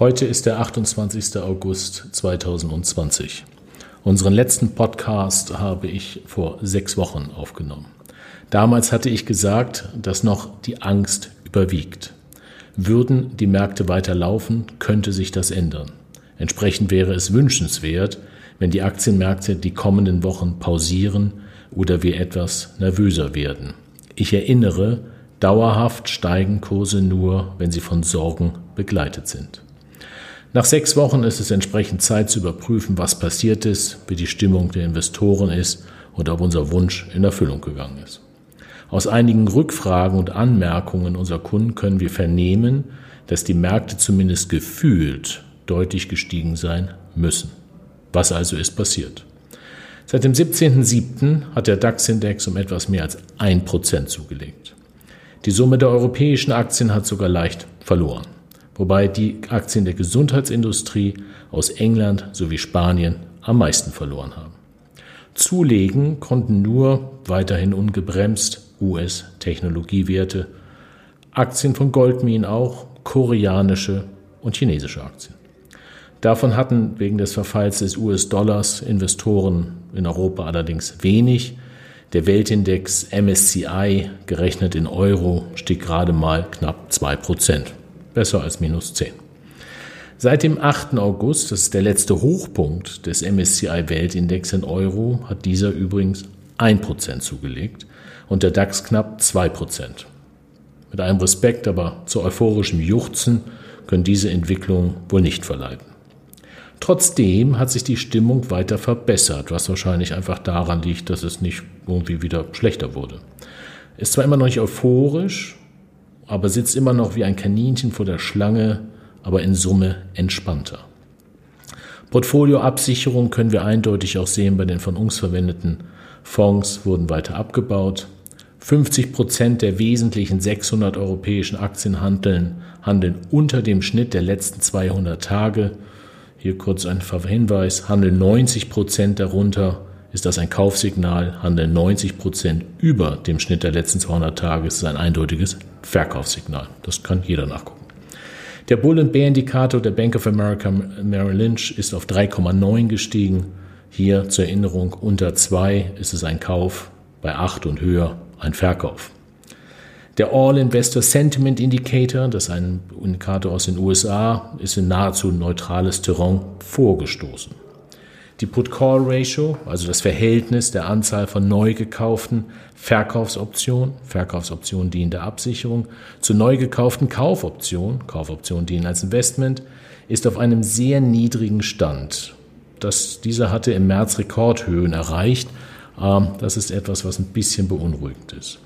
Heute ist der 28. August 2020. Unseren letzten Podcast habe ich vor sechs Wochen aufgenommen. Damals hatte ich gesagt, dass noch die Angst überwiegt. Würden die Märkte weiter laufen, könnte sich das ändern. Entsprechend wäre es wünschenswert, wenn die Aktienmärkte die kommenden Wochen pausieren oder wir etwas nervöser werden. Ich erinnere, dauerhaft steigen Kurse nur, wenn sie von Sorgen begleitet sind. Nach sechs Wochen ist es entsprechend Zeit zu überprüfen, was passiert ist, wie die Stimmung der Investoren ist und ob unser Wunsch in Erfüllung gegangen ist. Aus einigen Rückfragen und Anmerkungen unserer Kunden können wir vernehmen, dass die Märkte zumindest gefühlt deutlich gestiegen sein müssen. Was also ist passiert? Seit dem 17.07. hat der DAX-Index um etwas mehr als ein Prozent zugelegt. Die Summe der europäischen Aktien hat sogar leicht verloren wobei die Aktien der Gesundheitsindustrie aus England sowie Spanien am meisten verloren haben. Zulegen konnten nur weiterhin ungebremst US-Technologiewerte, Aktien von Goldminen auch, koreanische und chinesische Aktien. Davon hatten wegen des Verfalls des US-Dollars Investoren in Europa allerdings wenig. Der Weltindex MSCI, gerechnet in Euro, stieg gerade mal knapp 2 Prozent besser als minus 10. Seit dem 8. August, das ist der letzte Hochpunkt des MSCI Weltindex in Euro, hat dieser übrigens 1% zugelegt und der DAX knapp 2%. Mit allem Respekt, aber zu euphorischem Juchzen können diese Entwicklungen wohl nicht verleiten. Trotzdem hat sich die Stimmung weiter verbessert, was wahrscheinlich einfach daran liegt, dass es nicht irgendwie wieder schlechter wurde. Ist zwar immer noch nicht euphorisch, aber sitzt immer noch wie ein Kaninchen vor der Schlange, aber in Summe entspannter. Portfolioabsicherung können wir eindeutig auch sehen bei den von uns verwendeten Fonds wurden weiter abgebaut. 50 Prozent der wesentlichen 600 europäischen Aktien handeln, handeln unter dem Schnitt der letzten 200 Tage. Hier kurz ein Hinweis, handeln 90 Prozent darunter ist das ein Kaufsignal, handeln 90 Prozent über dem Schnitt der letzten 200 Tage, ist es ein eindeutiges Verkaufssignal. Das kann jeder nachgucken. Der Bull- und Bär-Indikator der Bank of America Merrill Lynch ist auf 3,9 gestiegen. Hier zur Erinnerung, unter 2 ist es ein Kauf, bei 8 und höher ein Verkauf. Der All-Investor Sentiment Indicator, das ist ein Indikator aus den USA, ist in nahezu neutrales Terrain vorgestoßen. Die Put-Call-Ratio, also das Verhältnis der Anzahl von neu gekauften Verkaufsoptionen, Verkaufsoptionen dienen der Absicherung, zu neu gekauften Kaufoptionen, Kaufoptionen dienen als Investment, ist auf einem sehr niedrigen Stand. Das, dieser hatte im März Rekordhöhen erreicht. Ähm, das ist etwas, was ein bisschen beunruhigend ist.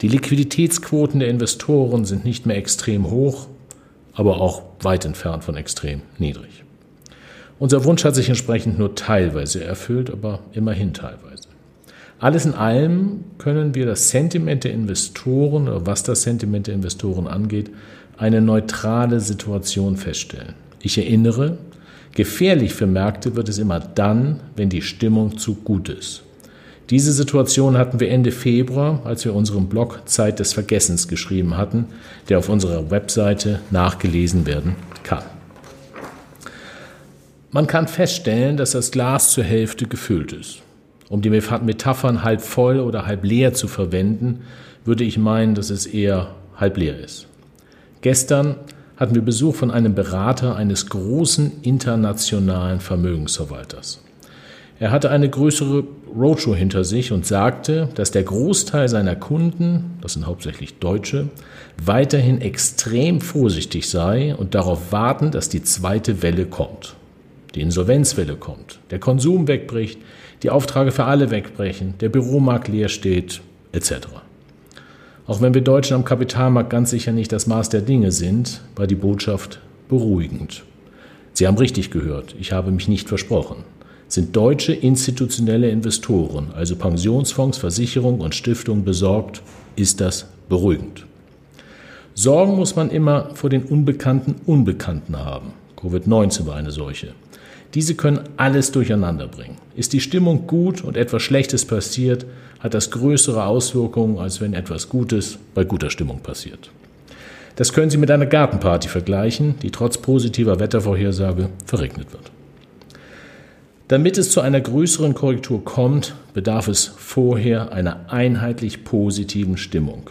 Die Liquiditätsquoten der Investoren sind nicht mehr extrem hoch, aber auch weit entfernt von extrem niedrig. Unser Wunsch hat sich entsprechend nur teilweise erfüllt, aber immerhin teilweise. Alles in allem können wir das Sentiment der Investoren oder was das Sentiment der Investoren angeht, eine neutrale Situation feststellen. Ich erinnere, gefährlich für Märkte wird es immer dann, wenn die Stimmung zu gut ist. Diese Situation hatten wir Ende Februar, als wir unseren Blog Zeit des Vergessens geschrieben hatten, der auf unserer Webseite nachgelesen werden kann. Man kann feststellen, dass das Glas zur Hälfte gefüllt ist. Um die Metaphern halb voll oder halb leer zu verwenden, würde ich meinen, dass es eher halb leer ist. Gestern hatten wir Besuch von einem Berater eines großen internationalen Vermögensverwalters. Er hatte eine größere Roadshow hinter sich und sagte, dass der Großteil seiner Kunden, das sind hauptsächlich Deutsche, weiterhin extrem vorsichtig sei und darauf warten, dass die zweite Welle kommt die Insolvenzwelle kommt, der Konsum wegbricht, die Aufträge für alle wegbrechen, der Büromarkt leer steht, etc. Auch wenn wir Deutschen am Kapitalmarkt ganz sicher nicht das Maß der Dinge sind, war die Botschaft beruhigend. Sie haben richtig gehört, ich habe mich nicht versprochen. Sind deutsche institutionelle Investoren, also Pensionsfonds, Versicherungen und Stiftungen besorgt, ist das beruhigend. Sorgen muss man immer vor den unbekannten Unbekannten haben. Covid-19 war eine solche. Diese können alles durcheinander bringen. Ist die Stimmung gut und etwas Schlechtes passiert, hat das größere Auswirkungen, als wenn etwas Gutes bei guter Stimmung passiert. Das können Sie mit einer Gartenparty vergleichen, die trotz positiver Wettervorhersage verregnet wird. Damit es zu einer größeren Korrektur kommt, bedarf es vorher einer einheitlich positiven Stimmung.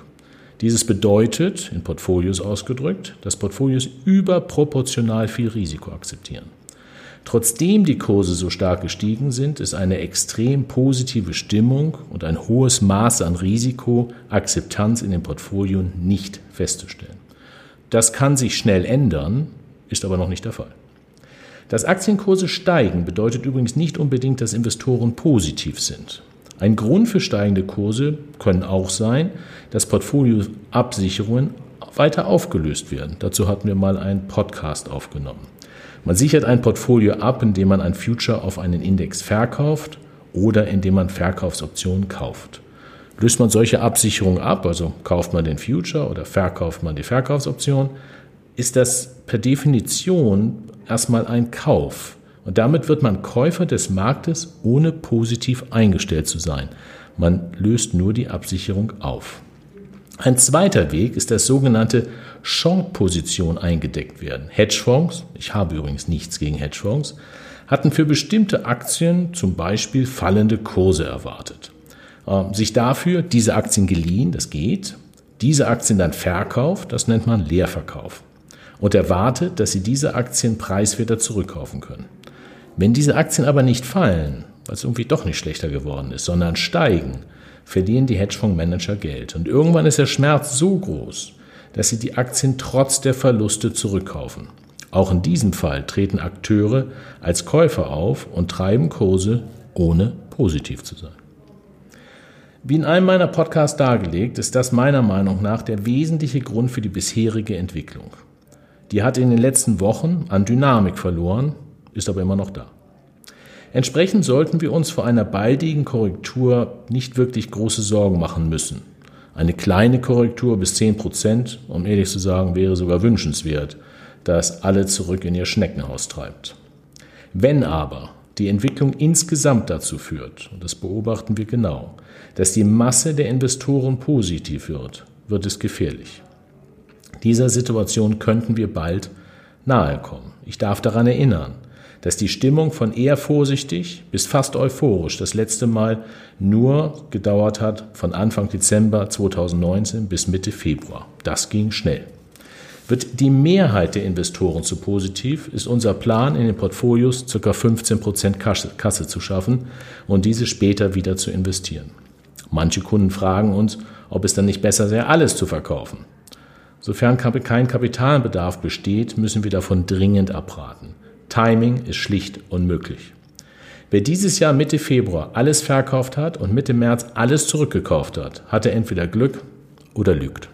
Dieses bedeutet, in Portfolios ausgedrückt, dass Portfolios überproportional viel Risiko akzeptieren. Trotzdem die Kurse so stark gestiegen sind, ist eine extrem positive Stimmung und ein hohes Maß an Risikoakzeptanz in den Portfolien nicht festzustellen. Das kann sich schnell ändern, ist aber noch nicht der Fall. Dass Aktienkurse steigen bedeutet übrigens nicht unbedingt, dass Investoren positiv sind. Ein Grund für steigende Kurse können auch sein, dass Portfolioabsicherungen weiter aufgelöst werden. Dazu hatten wir mal einen Podcast aufgenommen. Man sichert ein Portfolio ab, indem man ein Future auf einen Index verkauft oder indem man Verkaufsoptionen kauft. Löst man solche Absicherungen ab, also kauft man den Future oder verkauft man die Verkaufsoption, ist das per Definition erstmal ein Kauf. Und damit wird man Käufer des Marktes, ohne positiv eingestellt zu sein. Man löst nur die Absicherung auf. Ein zweiter Weg ist das sogenannte Short-Position eingedeckt werden. Hedgefonds, ich habe übrigens nichts gegen Hedgefonds, hatten für bestimmte Aktien zum Beispiel fallende Kurse erwartet. Ähm, sich dafür diese Aktien geliehen, das geht, diese Aktien dann verkauft, das nennt man Leerverkauf. Und erwartet, dass sie diese Aktien preiswerter zurückkaufen können. Wenn diese Aktien aber nicht fallen, weil es irgendwie doch nicht schlechter geworden ist, sondern steigen, verlieren die Hedgefondsmanager Geld. Und irgendwann ist der Schmerz so groß, dass sie die Aktien trotz der Verluste zurückkaufen. Auch in diesem Fall treten Akteure als Käufer auf und treiben Kurse, ohne positiv zu sein. Wie in einem meiner Podcasts dargelegt, ist das meiner Meinung nach der wesentliche Grund für die bisherige Entwicklung. Die hat in den letzten Wochen an Dynamik verloren, ist aber immer noch da. Entsprechend sollten wir uns vor einer baldigen Korrektur nicht wirklich große Sorgen machen müssen. Eine kleine Korrektur bis 10 Prozent, um ehrlich zu sagen, wäre sogar wünschenswert, da es alle zurück in ihr Schneckenhaus treibt. Wenn aber die Entwicklung insgesamt dazu führt, und das beobachten wir genau, dass die Masse der Investoren positiv wird, wird es gefährlich. Dieser Situation könnten wir bald nahe kommen. Ich darf daran erinnern, dass die Stimmung von eher vorsichtig bis fast euphorisch das letzte Mal nur gedauert hat von Anfang Dezember 2019 bis Mitte Februar. Das ging schnell. Wird die Mehrheit der Investoren zu positiv, ist unser Plan in den Portfolios ca. 15% Kasse zu schaffen und diese später wieder zu investieren. Manche Kunden fragen uns, ob es dann nicht besser wäre, alles zu verkaufen. Sofern kein Kapitalbedarf besteht, müssen wir davon dringend abraten. Timing ist schlicht unmöglich. Wer dieses Jahr Mitte Februar alles verkauft hat und Mitte März alles zurückgekauft hat, hatte entweder Glück oder lügt.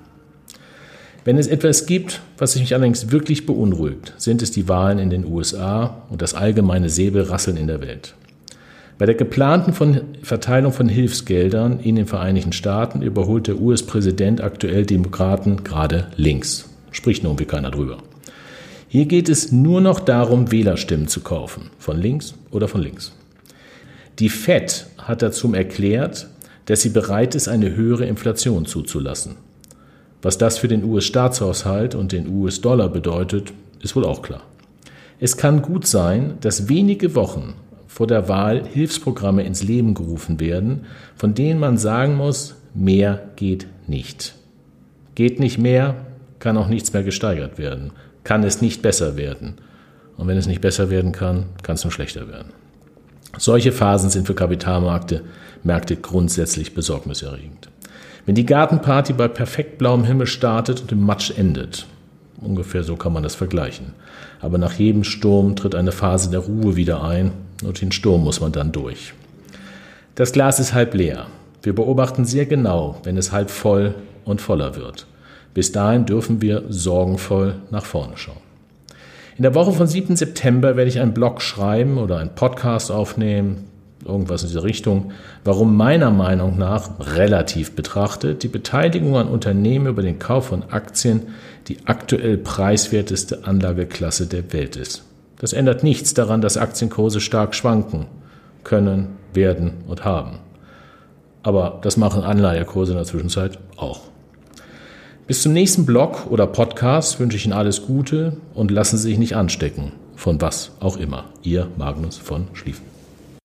Wenn es etwas gibt, was mich allerdings wirklich beunruhigt, sind es die Wahlen in den USA und das allgemeine Säbelrasseln in der Welt. Bei der geplanten von Verteilung von Hilfsgeldern in den Vereinigten Staaten überholt der US-Präsident aktuell Demokraten gerade links. Spricht nur irgendwie keiner drüber. Hier geht es nur noch darum, Wählerstimmen zu kaufen, von links oder von links. Die Fed hat dazu erklärt, dass sie bereit ist, eine höhere Inflation zuzulassen. Was das für den US-Staatshaushalt und den US-Dollar bedeutet, ist wohl auch klar. Es kann gut sein, dass wenige Wochen vor der Wahl Hilfsprogramme ins Leben gerufen werden, von denen man sagen muss, mehr geht nicht. Geht nicht mehr, kann auch nichts mehr gesteigert werden kann es nicht besser werden. Und wenn es nicht besser werden kann, kann es nur schlechter werden. Solche Phasen sind für Kapitalmärkte Märkte grundsätzlich besorgniserregend. Wenn die Gartenparty bei perfekt blauem Himmel startet und im Matsch endet, ungefähr so kann man das vergleichen. Aber nach jedem Sturm tritt eine Phase der Ruhe wieder ein und den Sturm muss man dann durch. Das Glas ist halb leer. Wir beobachten sehr genau, wenn es halb voll und voller wird. Bis dahin dürfen wir sorgenvoll nach vorne schauen. In der Woche vom 7. September werde ich einen Blog schreiben oder einen Podcast aufnehmen, irgendwas in dieser Richtung, warum meiner Meinung nach relativ betrachtet die Beteiligung an Unternehmen über den Kauf von Aktien die aktuell preiswerteste Anlageklasse der Welt ist. Das ändert nichts daran, dass Aktienkurse stark schwanken können, werden und haben. Aber das machen Anleihekurse in der Zwischenzeit auch. Bis zum nächsten Blog oder Podcast wünsche ich Ihnen alles Gute und lassen Sie sich nicht anstecken. Von was auch immer. Ihr Magnus von Schlieffen.